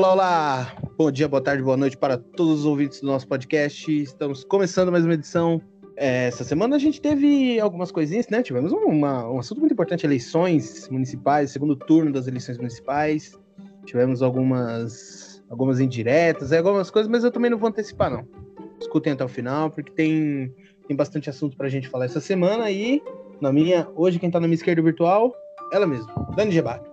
Olá, olá! Bom dia, boa tarde, boa noite para todos os ouvintes do nosso podcast. Estamos começando mais uma edição. É, essa semana a gente teve algumas coisinhas, né? Tivemos uma, um assunto muito importante: eleições municipais, segundo turno das eleições municipais. Tivemos algumas, algumas indiretas, algumas coisas, mas eu também não vou antecipar, não. Escutem até o final, porque tem, tem bastante assunto para a gente falar essa semana. E na minha, hoje, quem está na minha esquerda virtual, ela mesma, Dani Gebac.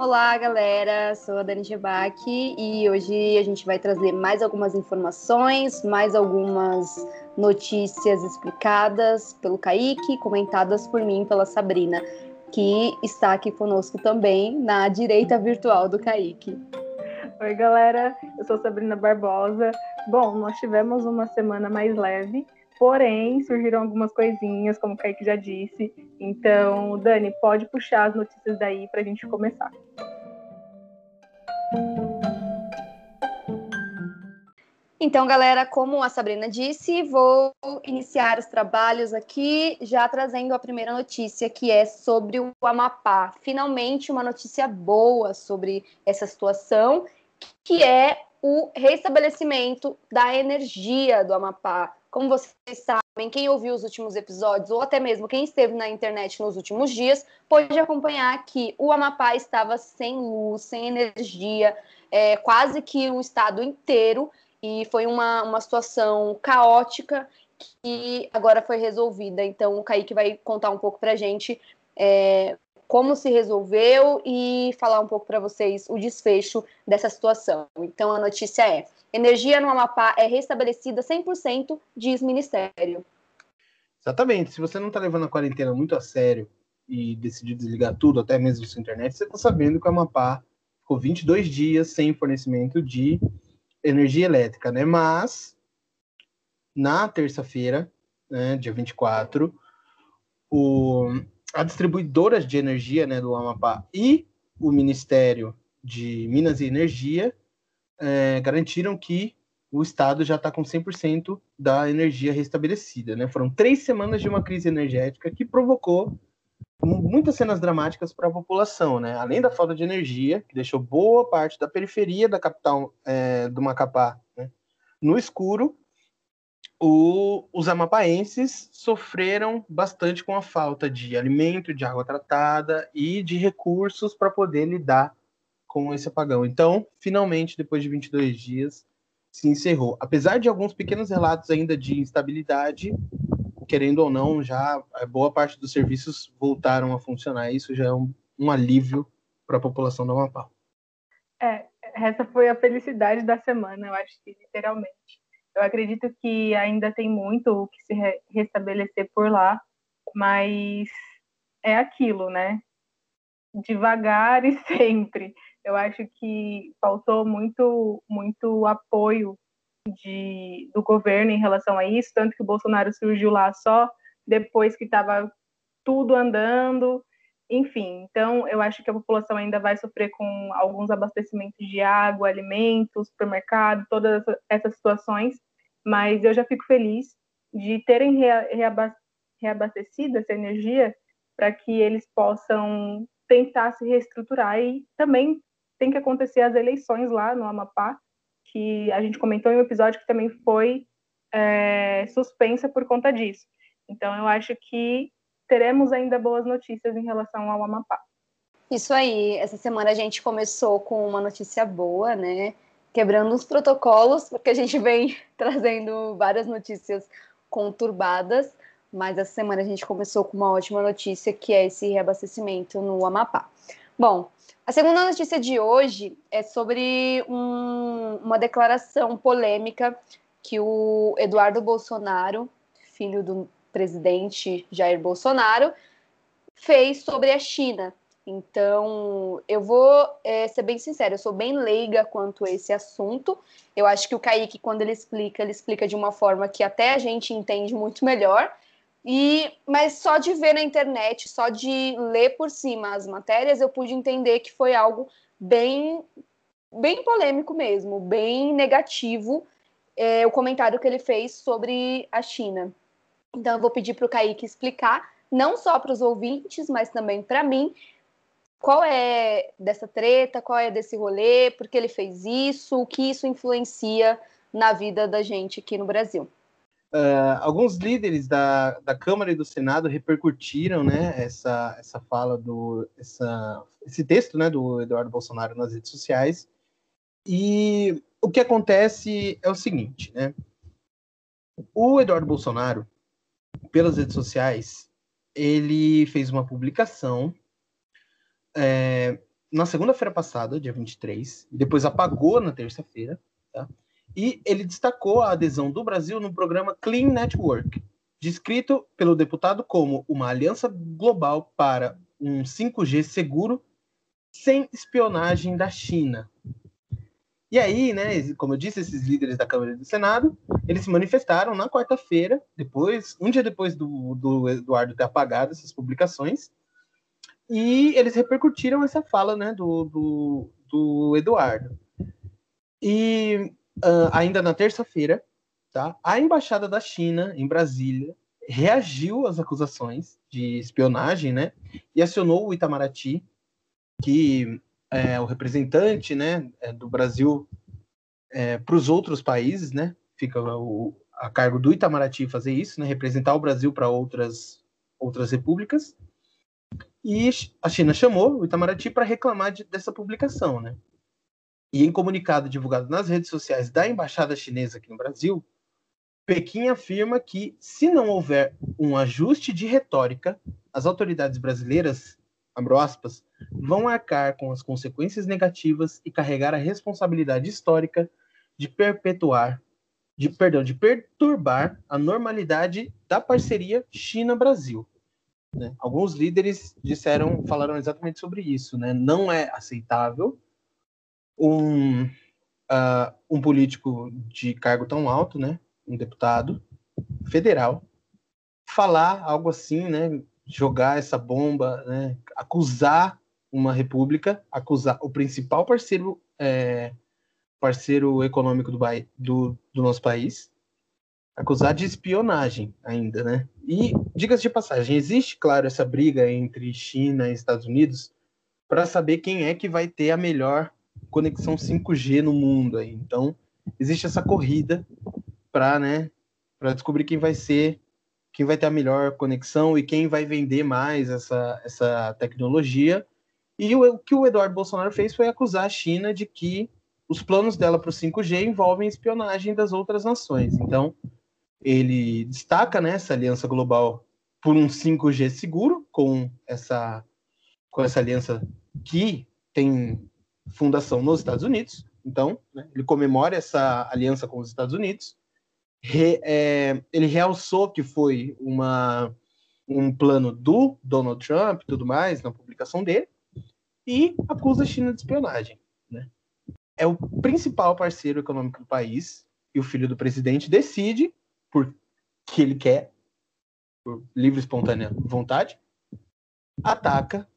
Olá, galera. Sou a Dani Gebac e hoje a gente vai trazer mais algumas informações, mais algumas notícias explicadas pelo Kaique, comentadas por mim pela Sabrina, que está aqui conosco também na direita virtual do Kaique. Oi, galera. Eu sou Sabrina Barbosa. Bom, nós tivemos uma semana mais leve, Porém, surgiram algumas coisinhas, como o Kaique já disse. Então, Dani, pode puxar as notícias daí para a gente começar. Então, galera, como a Sabrina disse, vou iniciar os trabalhos aqui, já trazendo a primeira notícia, que é sobre o Amapá. Finalmente, uma notícia boa sobre essa situação, que é o restabelecimento da energia do Amapá. Como vocês sabem, quem ouviu os últimos episódios, ou até mesmo quem esteve na internet nos últimos dias, pode acompanhar que o Amapá estava sem luz, sem energia, é, quase que o estado inteiro, e foi uma, uma situação caótica que agora foi resolvida. Então, o Kaique vai contar um pouco para a gente é, como se resolveu e falar um pouco para vocês o desfecho dessa situação. Então, a notícia é: energia no Amapá é restabelecida 100%, diz Ministério. Exatamente. Se você não está levando a quarentena muito a sério e decidiu desligar tudo, até mesmo sua internet, você está sabendo que o Amapá ficou 22 dias sem fornecimento de energia elétrica, né? Mas, na terça-feira, né, dia 24, o a distribuidora de energia né, do Amapá e o Ministério de Minas e Energia é, garantiram que o Estado já está com 100% da energia restabelecida. Né? Foram três semanas de uma crise energética que provocou muitas cenas dramáticas para a população, né? Além da falta de energia, que deixou boa parte da periferia da capital é, do Macapá né, no escuro, o, os amapaenses sofreram bastante com a falta de alimento, de água tratada e de recursos para poder lidar com esse apagão. Então, finalmente, depois de 22 dias, se encerrou. Apesar de alguns pequenos relatos ainda de instabilidade, querendo ou não, já boa parte dos serviços voltaram a funcionar. Isso já é um, um alívio para a população do Amapá. É, essa foi a felicidade da semana, eu acho que literalmente. Eu acredito que ainda tem muito o que se re restabelecer por lá, mas é aquilo, né? Devagar e sempre. Eu acho que faltou muito, muito apoio de, do governo em relação a isso, tanto que o Bolsonaro surgiu lá só depois que estava tudo andando, enfim. Então, eu acho que a população ainda vai sofrer com alguns abastecimentos de água, alimentos, supermercado, todas essas situações, mas eu já fico feliz de terem reabastecido essa energia para que eles possam tentar se reestruturar e também tem que acontecer as eleições lá no Amapá, que a gente comentou em um episódio que também foi é, suspensa por conta disso. Então, eu acho que teremos ainda boas notícias em relação ao Amapá. Isso aí, essa semana a gente começou com uma notícia boa, né? Quebrando os protocolos, porque a gente vem trazendo várias notícias conturbadas, mas essa semana a gente começou com uma ótima notícia, que é esse reabastecimento no Amapá. Bom, a segunda notícia de hoje é sobre um, uma declaração polêmica que o Eduardo Bolsonaro, filho do presidente Jair Bolsonaro, fez sobre a China. Então, eu vou é, ser bem sincera, eu sou bem leiga quanto a esse assunto. Eu acho que o Kaique, quando ele explica, ele explica de uma forma que até a gente entende muito melhor. E, mas só de ver na internet, só de ler por cima as matérias, eu pude entender que foi algo bem, bem polêmico mesmo, bem negativo é, o comentário que ele fez sobre a China. Então eu vou pedir para o Kaique explicar, não só para os ouvintes, mas também para mim, qual é dessa treta, qual é desse rolê, por que ele fez isso, o que isso influencia na vida da gente aqui no Brasil. Uh, alguns líderes da, da Câmara e do Senado repercutiram né, essa, essa fala do essa, esse texto né, do Eduardo Bolsonaro nas redes sociais. E o que acontece é o seguinte, né? O Eduardo Bolsonaro, pelas redes sociais, ele fez uma publicação é, na segunda-feira passada, dia 23, depois apagou na terça-feira, tá? E ele destacou a adesão do Brasil no programa Clean Network, descrito pelo deputado como uma aliança global para um 5G seguro sem espionagem da China. E aí, né, como eu disse, esses líderes da Câmara e do Senado, eles se manifestaram na quarta-feira, depois, um dia depois do, do Eduardo ter apagado essas publicações, e eles repercutiram essa fala, né, do, do, do Eduardo. E uh, ainda na terça-feira, tá? A embaixada da China em Brasília reagiu às acusações de espionagem, né? E acionou o Itamaraty, que é o representante, né, é, do Brasil é, para os outros países, né? Fica o, a cargo do Itamaraty fazer isso, né? Representar o Brasil para outras outras repúblicas. E a China chamou o Itamaraty para reclamar de, dessa publicação, né? E em comunicado divulgado nas redes sociais da embaixada chinesa aqui no Brasil, Pequim afirma que, se não houver um ajuste de retórica, as autoridades brasileiras, abro aspas, vão arcar com as consequências negativas e carregar a responsabilidade histórica de perpetuar, de perdão, de perturbar a normalidade da parceria China-Brasil. Né? Alguns líderes disseram, falaram exatamente sobre isso. Né? Não é aceitável um, uh, um político de cargo tão alto, né, um deputado federal, falar algo assim, né, jogar essa bomba, né, acusar uma república, acusar o principal parceiro é, parceiro econômico do, do, do nosso país, acusar de espionagem ainda, né? E diga-se de passagem, existe, claro, essa briga entre China e Estados Unidos para saber quem é que vai ter a melhor conexão 5G no mundo aí. Então, existe essa corrida para, né, para descobrir quem vai ser, quem vai ter a melhor conexão e quem vai vender mais essa, essa tecnologia. E o, o que o Eduardo Bolsonaro fez foi acusar a China de que os planos dela para o 5G envolvem espionagem das outras nações. Então, ele destaca né, essa aliança global por um 5G seguro, com essa, com essa aliança que tem fundação nos Estados Unidos. Então, né, ele comemora essa aliança com os Estados Unidos. Re, é, ele realçou que foi uma, um plano do Donald Trump e tudo mais na publicação dele e acusa a China de espionagem. Né? É o principal parceiro econômico do país e o filho do presidente decide, por que ele quer, por livre e espontânea vontade, ataca,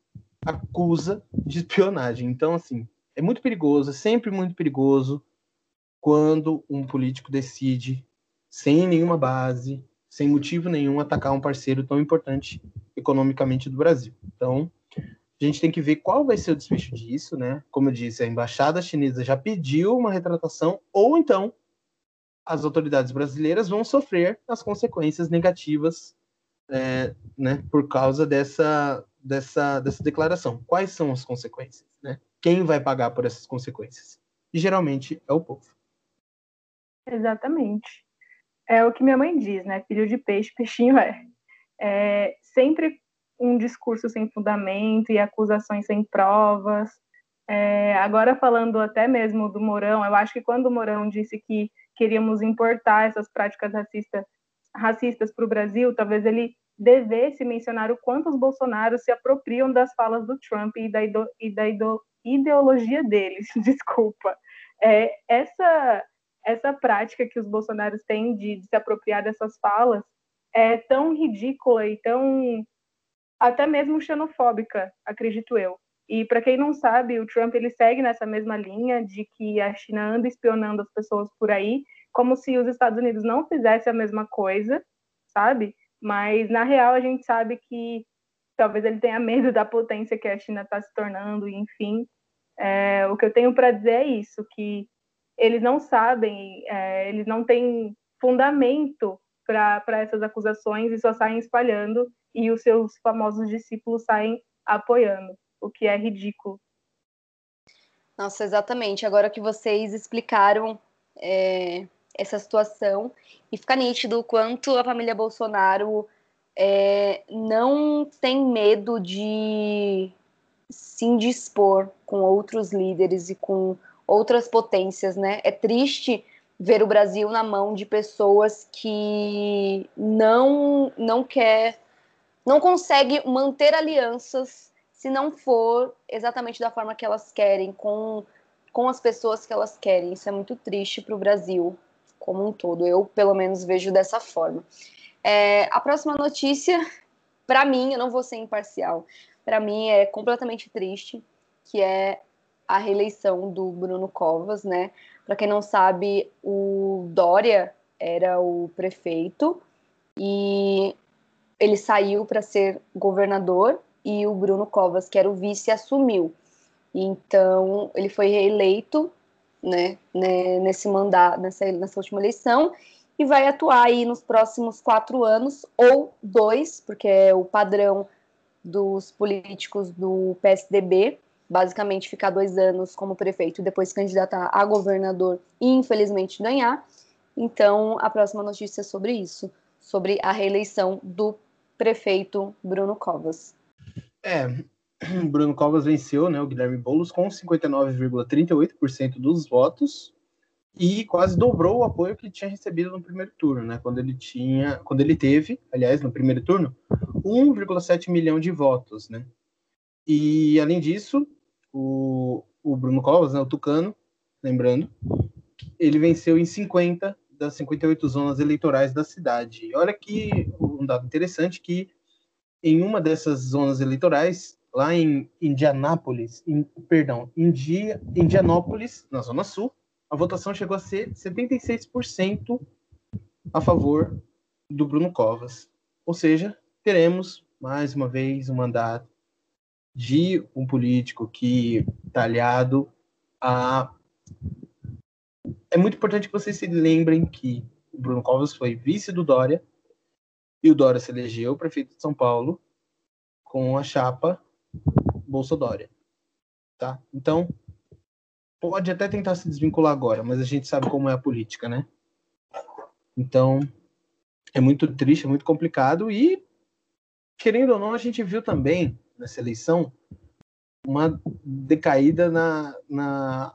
acusa de espionagem. Então, assim, é muito perigoso, é sempre muito perigoso quando um político decide, sem nenhuma base, sem motivo nenhum, atacar um parceiro tão importante economicamente do Brasil. Então, a gente tem que ver qual vai ser o desfecho disso, né? Como eu disse, a embaixada chinesa já pediu uma retratação, ou então as autoridades brasileiras vão sofrer as consequências negativas é, né, por causa dessa, dessa, dessa declaração. Quais são as consequências? Né? Quem vai pagar por essas consequências? E geralmente é o povo. Exatamente. É o que minha mãe diz, né? Filho de peixe, peixinho é. é sempre um discurso sem fundamento e acusações sem provas. É, agora falando até mesmo do Mourão, eu acho que quando o Mourão disse que queríamos importar essas práticas racista, racistas para o Brasil, talvez ele devesse mencionar o quanto os bolsonaros se apropriam das falas do Trump e da, ido, e da ido, ideologia deles, desculpa. É, essa, essa prática que os bolsonaros têm de, de se apropriar dessas falas é tão ridícula e tão até mesmo xenofóbica, acredito eu. E para quem não sabe, o Trump ele segue nessa mesma linha de que a China anda espionando as pessoas por aí, como se os Estados Unidos não fizessem a mesma coisa, sabe? Mas na real a gente sabe que talvez ele tenha medo da potência que a China está se tornando, enfim. É, o que eu tenho para dizer é isso, que eles não sabem, é, eles não têm fundamento para essas acusações e só saem espalhando e os seus famosos discípulos saem apoiando, o que é ridículo. Nossa, exatamente. Agora que vocês explicaram é, essa situação e fica nítido o quanto a família Bolsonaro é, não tem medo de se indispor com outros líderes e com outras potências, né? É triste ver o Brasil na mão de pessoas que não não quer não consegue manter alianças se não for exatamente da forma que elas querem com com as pessoas que elas querem. Isso é muito triste para o Brasil como um todo. Eu pelo menos vejo dessa forma. É, a próxima notícia, para mim, eu não vou ser imparcial, para mim é completamente triste, que é a reeleição do Bruno Covas, né? Para quem não sabe, o Dória era o prefeito e ele saiu para ser governador e o Bruno Covas, que era o vice, assumiu. Então, ele foi reeleito, né, né nesse mandato, nessa, nessa última eleição, e vai atuar aí nos próximos quatro anos, ou dois, porque é o padrão dos políticos do PSDB, basicamente ficar dois anos como prefeito e depois candidatar a governador e infelizmente ganhar. Então, a próxima notícia é sobre isso, sobre a reeleição do prefeito Bruno Covas. É, Bruno Covas venceu, né, o Guilherme Boulos com 59,38% dos votos e quase dobrou o apoio que tinha recebido no primeiro turno, né? Quando ele tinha, quando ele teve, aliás, no primeiro turno, 1,7 milhão de votos, né? E além disso, o, o Bruno Covas, né, o Tucano, lembrando, ele venceu em 50 das 58 zonas eleitorais da cidade. E olha que um dado interessante que em uma dessas zonas eleitorais, lá em Indianápolis, em, perdão, Indi, Indianópolis, na zona sul, a votação chegou a ser 76% a favor do Bruno Covas. Ou seja, teremos mais uma vez um mandato de um político que está aliado a. É muito importante que vocês se lembrem que o Bruno Covas foi vice do Dória e o Dória se elegeu prefeito de São Paulo com a chapa Bolsonaro. Tá? Então, pode até tentar se desvincular agora, mas a gente sabe como é a política, né? Então, é muito triste, é muito complicado e, querendo ou não, a gente viu também nessa eleição uma decaída na, na,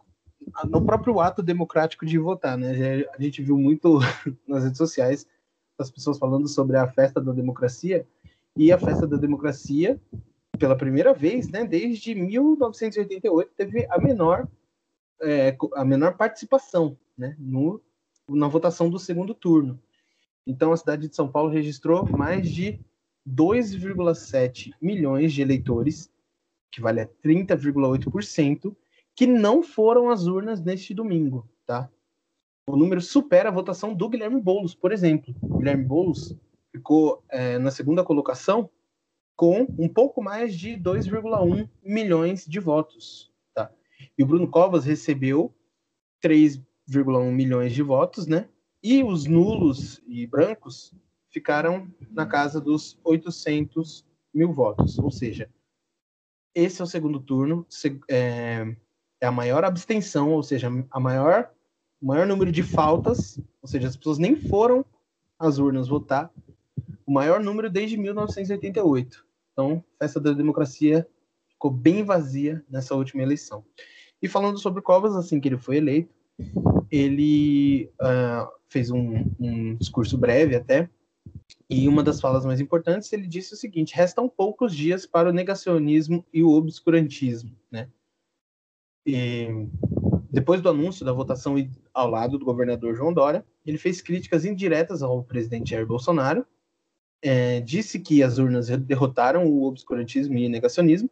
no próprio ato democrático de votar, né? A gente viu muito nas redes sociais as pessoas falando sobre a festa da democracia e a festa da democracia, pela primeira vez, né, desde 1988, teve a menor é, a menor participação né, no, na votação do segundo turno. Então, a cidade de São Paulo registrou mais de 2,7 milhões de eleitores, que vale a 30,8%, que não foram às urnas neste domingo, tá? O número supera a votação do Guilherme Boulos, por exemplo. O Guilherme Boulos ficou é, na segunda colocação com um pouco mais de 2,1 milhões de votos. E o Bruno Covas recebeu 3,1 milhões de votos, né? E os nulos e brancos ficaram na casa dos 800 mil votos. Ou seja, esse é o segundo turno, é, é a maior abstenção, ou seja, a maior, o maior número de faltas, ou seja, as pessoas nem foram às urnas votar, o maior número desde 1988. Então, a festa da democracia ficou bem vazia nessa última eleição. E falando sobre Covas, assim que ele foi eleito, ele uh, fez um, um, discurso breve até, e uma das falas mais importantes, ele disse o seguinte: restam poucos dias para o negacionismo e o obscurantismo, né? E depois do anúncio da votação ao lado do governador João Dória, ele fez críticas indiretas ao presidente Jair Bolsonaro, é, disse que as urnas derrotaram o obscurantismo e o negacionismo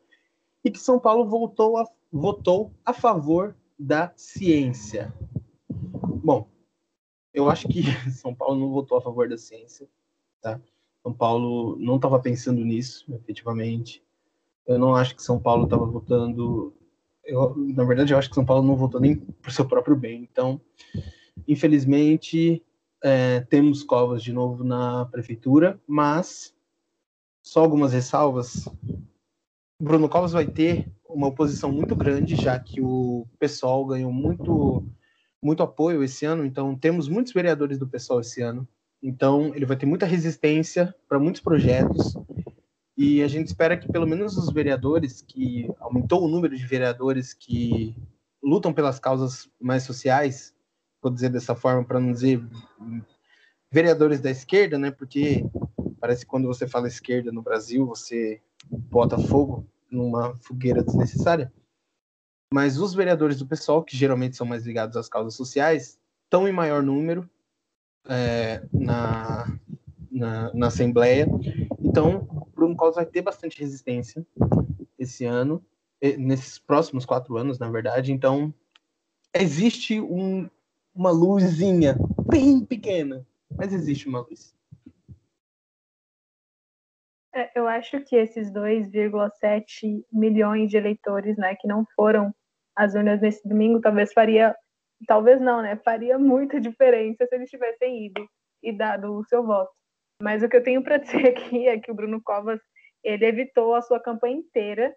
e que São Paulo voltou a votou a favor da ciência. Bom, eu acho que São Paulo não votou a favor da ciência, tá? São Paulo não estava pensando nisso, efetivamente. Eu não acho que São Paulo estava votando. Eu, na verdade, eu acho que São Paulo não votou nem por seu próprio bem. Então, infelizmente, é, temos Covas de novo na prefeitura, mas só algumas ressalvas. Bruno Covas vai ter uma oposição muito grande, já que o PSOL ganhou muito, muito apoio esse ano, então temos muitos vereadores do PSOL esse ano. Então, ele vai ter muita resistência para muitos projetos. E a gente espera que pelo menos os vereadores, que aumentou o número de vereadores que lutam pelas causas mais sociais, vou dizer dessa forma para não dizer vereadores da esquerda, né? Porque parece que quando você fala esquerda no Brasil, você bota fogo numa fogueira desnecessária. Mas os vereadores do PSOL, que geralmente são mais ligados às causas sociais, estão em maior número é, na, na, na, Assembleia. Então, o Bruno Covas vai ter bastante resistência esse ano, nesses próximos quatro anos, na verdade. Então, existe um, uma luzinha bem pequena, mas existe uma luz. É, eu acho que esses 2,7 milhões de eleitores, né, que não foram às urnas nesse domingo, talvez faria, talvez não, né, faria muita diferença se eles tivessem ido e dado o seu voto. Mas o que eu tenho para dizer aqui é que o Bruno Covas ele evitou a sua campanha inteira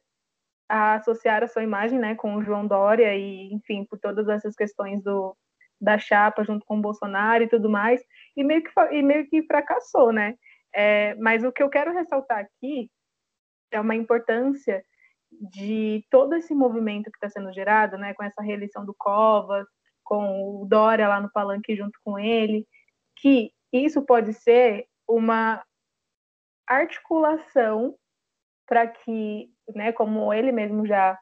a associar a sua imagem, né, com o João Dória e, enfim, por todas essas questões do da chapa junto com o Bolsonaro e tudo mais, e meio que, e meio que fracassou, né? É, mas o que eu quero ressaltar aqui é uma importância de todo esse movimento que está sendo gerado, né, com essa reeleição do Covas, com o Dória lá no palanque junto com ele, que isso pode ser uma articulação para que, né, como ele mesmo já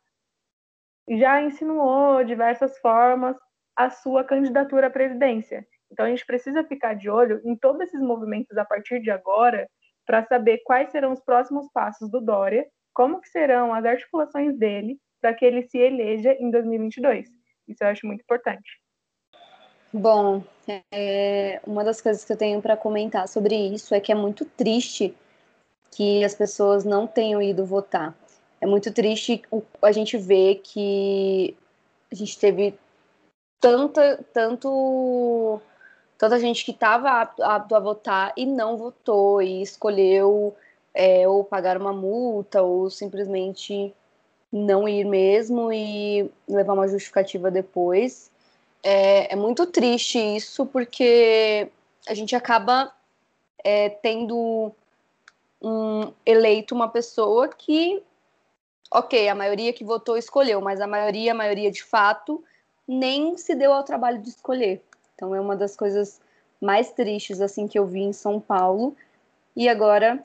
já insinuou diversas formas a sua candidatura à presidência. Então a gente precisa ficar de olho em todos esses movimentos a partir de agora para saber quais serão os próximos passos do Dória, como que serão as articulações dele para que ele se eleja em 2022. Isso eu acho muito importante. Bom, é, uma das coisas que eu tenho para comentar sobre isso é que é muito triste que as pessoas não tenham ido votar. É muito triste a gente ver que a gente teve tanta, tanto tanta gente que estava apto, apto, a votar e não votou e escolheu é, ou pagar uma multa ou simplesmente não ir mesmo e levar uma justificativa depois. É, é muito triste isso porque a gente acaba é, tendo um, eleito uma pessoa que, ok, a maioria que votou escolheu, mas a maioria, a maioria de fato, nem se deu ao trabalho de escolher. Então é uma das coisas mais tristes assim que eu vi em São Paulo. E agora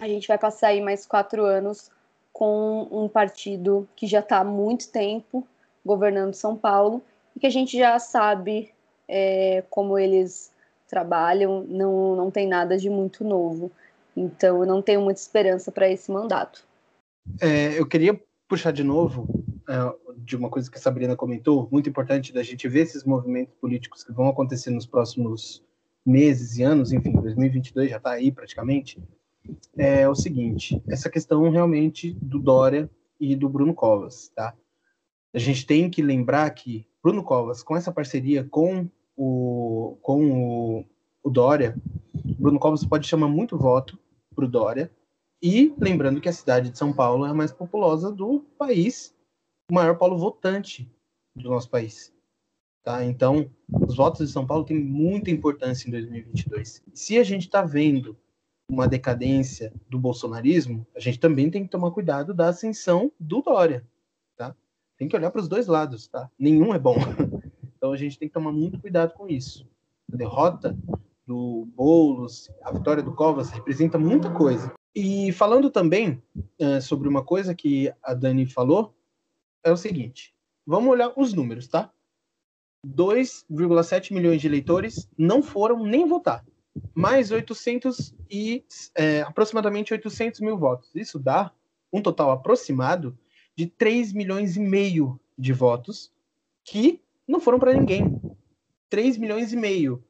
a gente vai passar aí mais quatro anos com um partido que já está há muito tempo governando São Paulo e que a gente já sabe é, como eles trabalham, não, não tem nada de muito novo. Então eu não tenho muita esperança para esse mandato. É, eu queria puxar de novo de uma coisa que a Sabrina comentou, muito importante da gente ver esses movimentos políticos que vão acontecer nos próximos meses e anos, enfim, 2022 já está aí praticamente, é o seguinte, essa questão realmente do Dória e do Bruno Covas, tá? A gente tem que lembrar que Bruno Covas, com essa parceria com o, com o, o Dória, Bruno Covas pode chamar muito voto para o Dória, e lembrando que a cidade de São Paulo é a mais populosa do país o maior polo votante do nosso país. Tá? Então, os votos de São Paulo têm muita importância em 2022. Se a gente está vendo uma decadência do bolsonarismo, a gente também tem que tomar cuidado da ascensão do Dória. Tá? Tem que olhar para os dois lados. Tá? Nenhum é bom. Então, a gente tem que tomar muito cuidado com isso. A derrota do Boulos, a vitória do Covas representa muita coisa. E falando também uh, sobre uma coisa que a Dani falou, é o seguinte: vamos olhar os números, tá? 2,7 milhões de eleitores não foram nem votar. Mais 800 e é, aproximadamente 800 mil votos. Isso dá um total aproximado de 3 milhões e meio de votos que não foram para ninguém. 3 milhões e meio.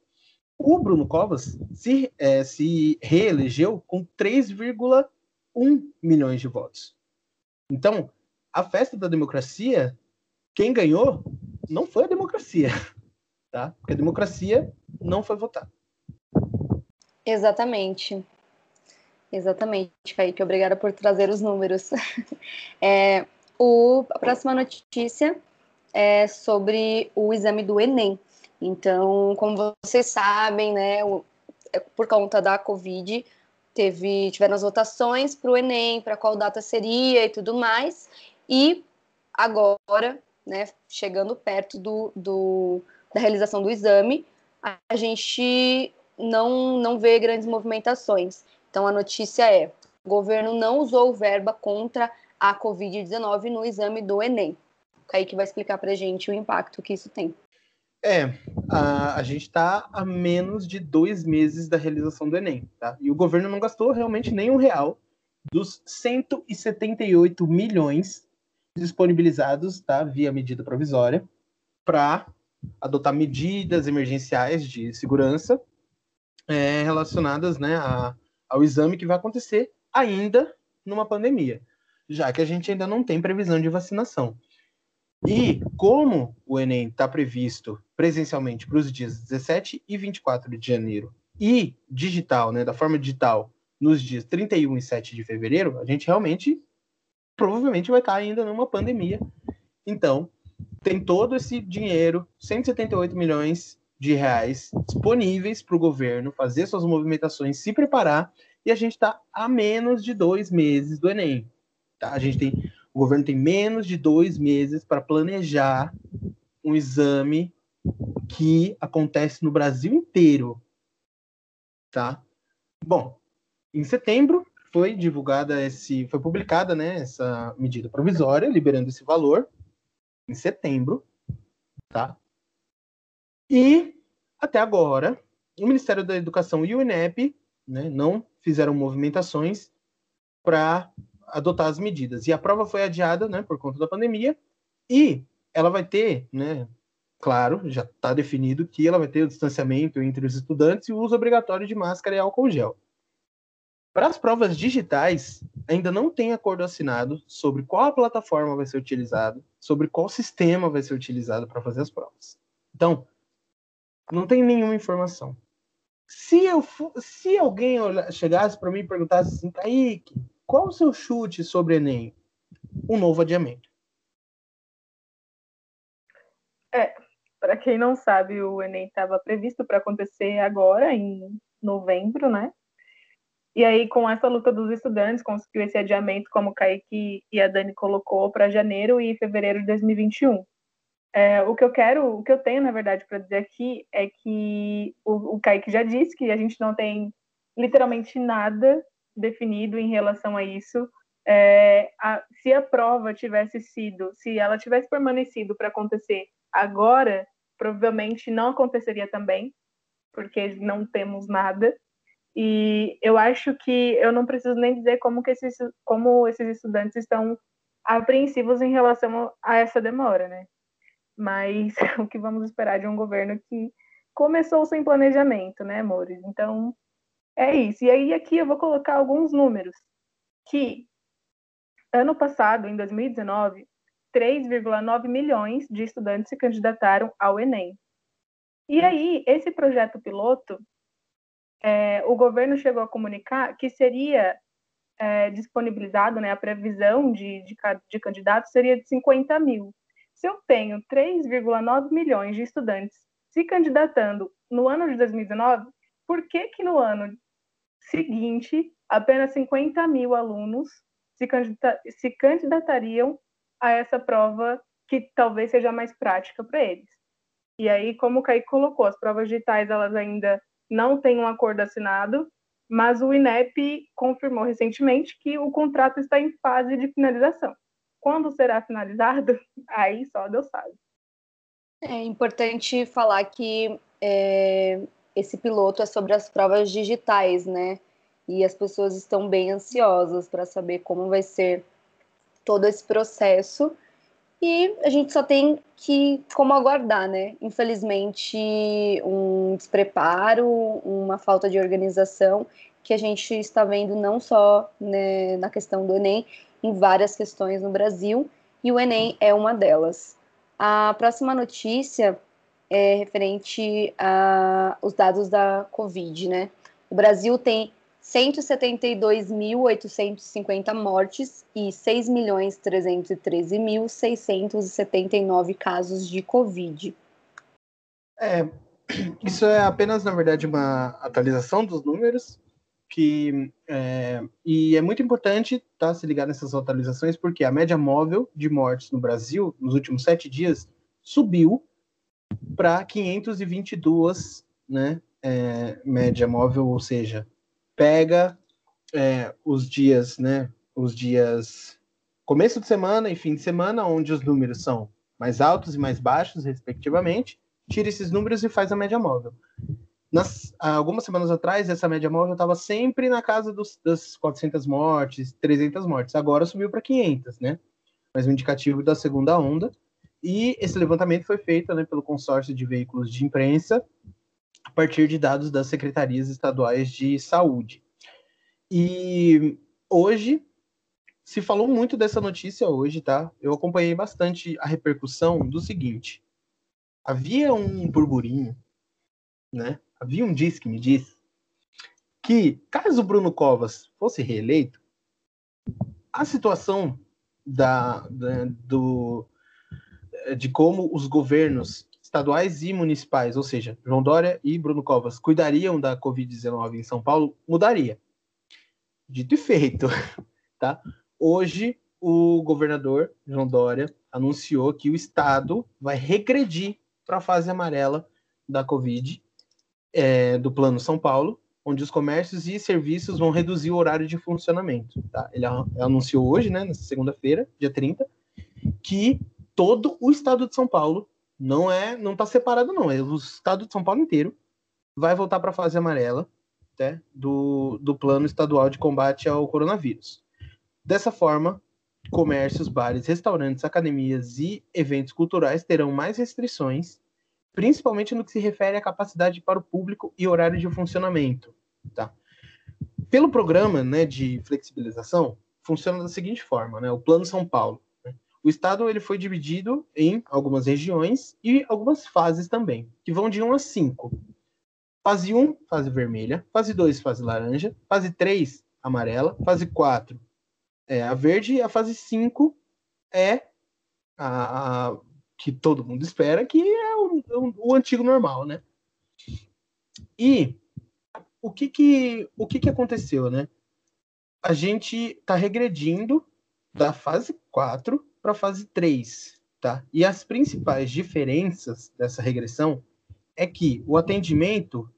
O Bruno Covas se, é, se reelegeu com 3,1 milhões de votos. Então, a festa da democracia, quem ganhou não foi a democracia, tá? Porque a democracia não foi votada. Exatamente. Exatamente, Kaique. Obrigada por trazer os números. É, o, a próxima notícia é sobre o exame do Enem. Então, como vocês sabem, né, o, é, por conta da Covid, teve, tiveram as votações para o Enem, para qual data seria e tudo mais. E agora, né, chegando perto do, do, da realização do exame, a gente não, não vê grandes movimentações. Então, a notícia é: o governo não usou verba contra a Covid-19 no exame do Enem. O Kaique vai explicar para a gente o impacto que isso tem. É, a, a gente está a menos de dois meses da realização do Enem, tá? E o governo não gastou realmente nenhum real dos 178 milhões disponibilizados, tá, via medida provisória, para adotar medidas emergenciais de segurança é, relacionadas, né, a, ao exame que vai acontecer ainda numa pandemia já que a gente ainda não tem previsão de vacinação. E como o Enem está previsto presencialmente para os dias 17 e 24 de janeiro e digital, né, da forma digital, nos dias 31 e 7 de fevereiro, a gente realmente provavelmente vai estar ainda numa pandemia. Então, tem todo esse dinheiro, 178 milhões de reais disponíveis para o governo fazer suas movimentações, se preparar, e a gente está a menos de dois meses do Enem. Tá? A gente tem, o governo tem menos de dois meses para planejar um exame que acontece no Brasil inteiro, tá? Bom, em setembro foi divulgada esse, foi publicada, né, essa medida provisória liberando esse valor em setembro, tá? E até agora o Ministério da Educação e o INEP, né, não fizeram movimentações para adotar as medidas. E a prova foi adiada, né, por conta da pandemia, e ela vai ter, né, claro, já está definido que ela vai ter o distanciamento entre os estudantes e o uso obrigatório de máscara e álcool gel. Para as provas digitais, ainda não tem acordo assinado sobre qual a plataforma vai ser utilizada, sobre qual sistema vai ser utilizado para fazer as provas. Então, não tem nenhuma informação. Se, eu, se alguém chegasse para mim e perguntasse assim, Kaique, qual o seu chute sobre Enem? Um novo adiamento. É, para quem não sabe, o Enem estava previsto para acontecer agora, em novembro, né? E aí, com essa luta dos estudantes, conseguiu esse adiamento, como o Kaique e a Dani colocou, para janeiro e fevereiro de 2021. É, o que eu quero, o que eu tenho, na verdade, para dizer aqui é que o, o Kaique já disse que a gente não tem literalmente nada definido em relação a isso. É, a, se a prova tivesse sido, se ela tivesse permanecido para acontecer agora, provavelmente não aconteceria também, porque não temos nada. E eu acho que eu não preciso nem dizer como que esses, como esses estudantes estão apreensivos em relação a essa demora, né? Mas o que vamos esperar de um governo que começou sem planejamento, né, amores? Então, é isso. E aí aqui eu vou colocar alguns números que ano passado, em 2019, 3,9 milhões de estudantes se candidataram ao Enem. E aí, esse projeto piloto, é, o governo chegou a comunicar que seria é, disponibilizado, né, a previsão de, de, de candidatos seria de 50 mil. Se eu tenho 3,9 milhões de estudantes se candidatando no ano de 2019, por que que no ano seguinte, apenas 50 mil alunos se, candidata se candidatariam a essa prova que talvez seja mais prática para eles. E aí, como o Kaique colocou, as provas digitais elas ainda não têm um acordo assinado, mas o INEP confirmou recentemente que o contrato está em fase de finalização. Quando será finalizado? Aí só Deus sabe. É importante falar que é, esse piloto é sobre as provas digitais, né? E as pessoas estão bem ansiosas para saber como vai ser todo esse processo. E a gente só tem que como aguardar, né? Infelizmente, um despreparo, uma falta de organização que a gente está vendo não só né, na questão do Enem, em várias questões no Brasil, e o Enem é uma delas. A próxima notícia é referente aos dados da Covid, né? O Brasil tem 172.850 mortes e 6.313.679 casos de Covid. É, isso é apenas, na verdade, uma atualização dos números, que é, e é muito importante tá, se ligar nessas atualizações, porque a média móvel de mortes no Brasil, nos últimos sete dias, subiu para 522, né, é, média móvel, ou seja, pega é, os dias, né? Os dias começo de semana e fim de semana, onde os números são mais altos e mais baixos, respectivamente, tira esses números e faz a média móvel. Nas, algumas semanas atrás, essa média móvel estava sempre na casa dos, das 400 mortes, 300 mortes. Agora subiu para 500, né? Mas um indicativo da segunda onda. E esse levantamento foi feito né, pelo consórcio de veículos de imprensa a partir de dados das secretarias estaduais de saúde. E hoje se falou muito dessa notícia hoje, tá? Eu acompanhei bastante a repercussão do seguinte: havia um burburinho, né? Havia um diz que me diz que caso Bruno Covas fosse reeleito, a situação da, da do de como os governos estaduais e municipais, ou seja, João Dória e Bruno Covas, cuidariam da Covid-19 em São Paulo, mudaria. Dito e feito, tá? Hoje, o governador João Dória anunciou que o estado vai regredir para a fase amarela da Covid é, do Plano São Paulo, onde os comércios e serviços vão reduzir o horário de funcionamento. Tá? Ele anunciou hoje, né, nessa segunda-feira, dia 30, que todo o estado de São Paulo não é, não está separado não. É o estado de São Paulo inteiro vai voltar para a fase amarela né, do, do plano estadual de combate ao coronavírus. Dessa forma, comércios, bares, restaurantes, academias e eventos culturais terão mais restrições, principalmente no que se refere à capacidade para o público e horário de funcionamento. Tá? Pelo programa né, de flexibilização, funciona da seguinte forma: né, o Plano São Paulo o estado ele foi dividido em algumas regiões e algumas fases também, que vão de 1 a 5. Fase 1, fase vermelha. Fase 2, fase laranja. Fase 3, amarela. Fase 4 é a verde. E a fase 5 é a, a que todo mundo espera, que é o, o, o, antigo normal, né? E o que que, o que que aconteceu, né? A gente está regredindo da fase 4 para a fase 3, tá? E as principais diferenças dessa regressão é que o atendimento,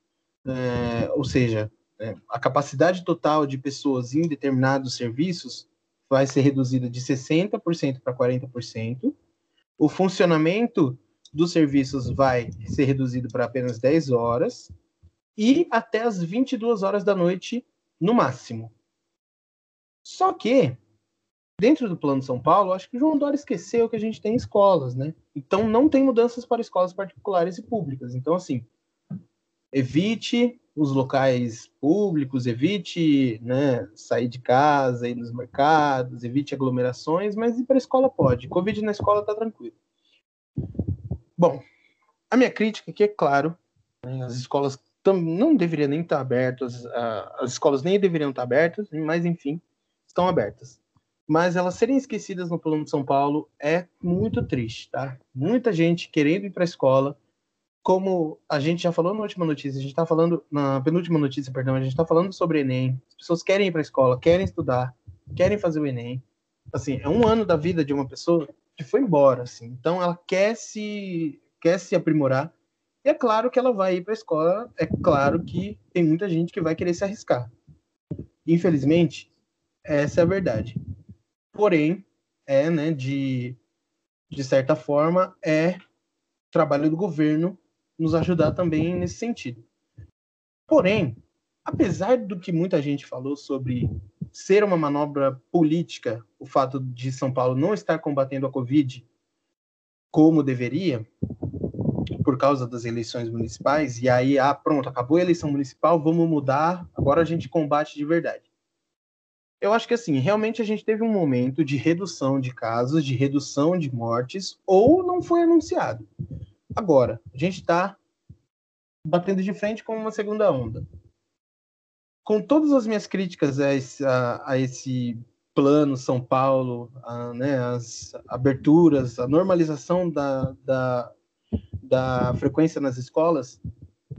é, ou seja, é, a capacidade total de pessoas em determinados serviços vai ser reduzida de 60% para 40%, o funcionamento dos serviços vai ser reduzido para apenas 10 horas e até as 22 horas da noite no máximo. Só que dentro do Plano São Paulo, acho que o João Dória esqueceu que a gente tem escolas, né? Então não tem mudanças para escolas particulares e públicas. Então, assim, evite os locais públicos, evite né, sair de casa, ir nos mercados, evite aglomerações, mas ir para a escola pode. Covid na escola tá tranquilo. Bom, a minha crítica aqui é claro, né, as escolas não deveriam nem estar abertas, as escolas nem deveriam estar abertas, mas enfim, estão abertas mas elas serem esquecidas no plano de São Paulo é muito triste, tá? Muita gente querendo ir para a escola, como a gente já falou na última notícia, a gente está falando, na penúltima notícia, perdão, a gente está falando sobre Enem. As pessoas querem ir para a escola, querem estudar, querem fazer o Enem. Assim, é um ano da vida de uma pessoa que foi embora, assim. Então ela quer se quer se aprimorar. E é claro que ela vai ir para a escola, é claro que tem muita gente que vai querer se arriscar. Infelizmente, essa é a verdade porém, é, né, de, de certa forma, é trabalho do governo nos ajudar também nesse sentido. Porém, apesar do que muita gente falou sobre ser uma manobra política, o fato de São Paulo não estar combatendo a Covid, como deveria, por causa das eleições municipais, e aí, ah, pronto, acabou a eleição municipal, vamos mudar, agora a gente combate de verdade. Eu acho que assim, realmente a gente teve um momento de redução de casos, de redução de mortes, ou não foi anunciado. Agora, a gente está batendo de frente com uma segunda onda. Com todas as minhas críticas a esse, a, a esse plano São Paulo, a, né, as aberturas, a normalização da, da, da frequência nas escolas,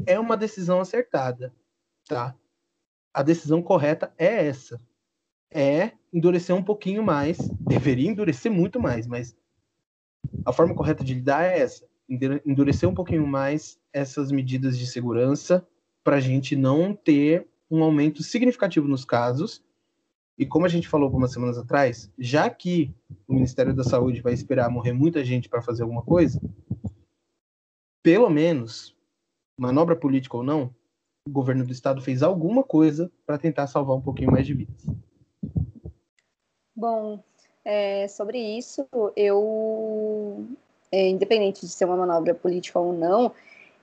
é uma decisão acertada, tá? A decisão correta é essa é endurecer um pouquinho mais, deveria endurecer muito mais, mas a forma correta de lidar é essa, endurecer um pouquinho mais essas medidas de segurança para a gente não ter um aumento significativo nos casos. E como a gente falou algumas semanas atrás, já que o Ministério da Saúde vai esperar morrer muita gente para fazer alguma coisa, pelo menos, manobra política ou não, o governo do estado fez alguma coisa para tentar salvar um pouquinho mais de vidas. Bom, é, sobre isso, eu, é, independente de ser uma manobra política ou não,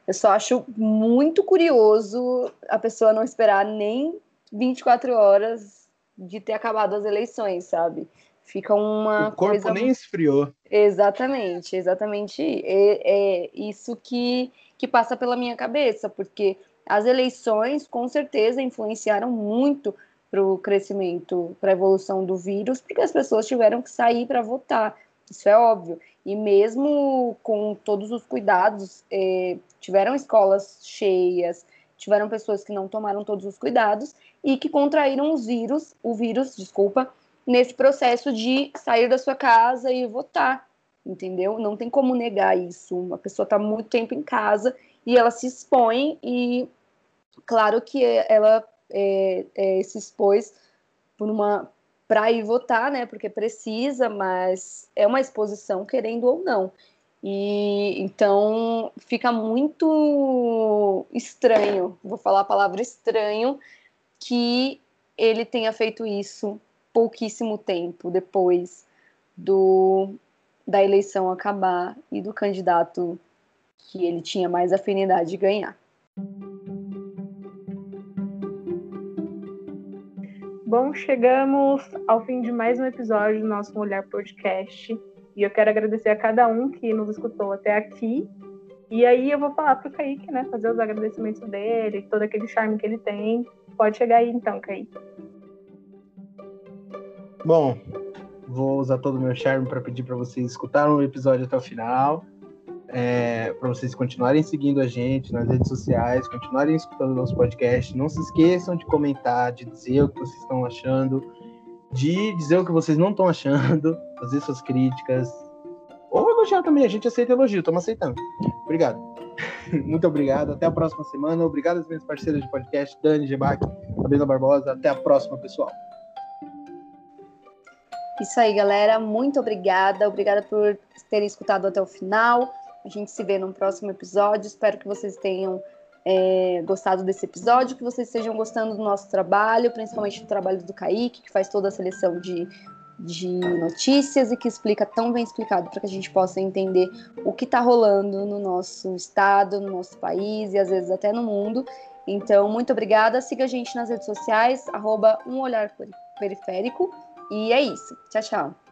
eu só acho muito curioso a pessoa não esperar nem 24 horas de ter acabado as eleições, sabe? Fica uma o corpo coisa... nem esfriou. Exatamente, exatamente. É, é isso que, que passa pela minha cabeça, porque as eleições com certeza influenciaram muito para o crescimento, para a evolução do vírus, porque as pessoas tiveram que sair para votar. Isso é óbvio. E mesmo com todos os cuidados, é, tiveram escolas cheias, tiveram pessoas que não tomaram todos os cuidados e que contraíram os vírus, o vírus, desculpa, nesse processo de sair da sua casa e votar, entendeu? Não tem como negar isso. Uma pessoa está muito tempo em casa e ela se expõe e claro que ela é, é, se expôs por uma para ir votar, né? Porque precisa, mas é uma exposição querendo ou não. E então fica muito estranho, vou falar a palavra estranho, que ele tenha feito isso pouquíssimo tempo depois do da eleição acabar e do candidato que ele tinha mais afinidade de ganhar. Bom, chegamos ao fim de mais um episódio do nosso Mulher Podcast. E eu quero agradecer a cada um que nos escutou até aqui. E aí eu vou falar pro Kaique, né? Fazer os agradecimentos dele, todo aquele charme que ele tem. Pode chegar aí então, Kaique. Bom, vou usar todo o meu charme para pedir para vocês escutarem o episódio até o final é, para vocês continuarem seguindo a gente nas redes sociais, continuarem escutando nosso podcast. Não se esqueçam de comentar, de dizer o que vocês estão achando, de dizer o que vocês não estão achando, fazer suas críticas. Ou elogiar também, a gente aceita elogio, estamos aceitando. Obrigado. Muito obrigado. Até a próxima semana. Obrigado às minhas parceiras de podcast, Dani Gebac, Sabrina Barbosa. Até a próxima, pessoal. Isso aí, galera. Muito obrigada. Obrigada por terem escutado até o final. A gente se vê num próximo episódio. Espero que vocês tenham é, gostado desse episódio, que vocês estejam gostando do nosso trabalho, principalmente do trabalho do Kaique, que faz toda a seleção de, de notícias e que explica tão bem explicado para que a gente possa entender o que está rolando no nosso estado, no nosso país e às vezes até no mundo. Então, muito obrigada. Siga a gente nas redes sociais, arroba um olhar periférico. E é isso. Tchau, tchau.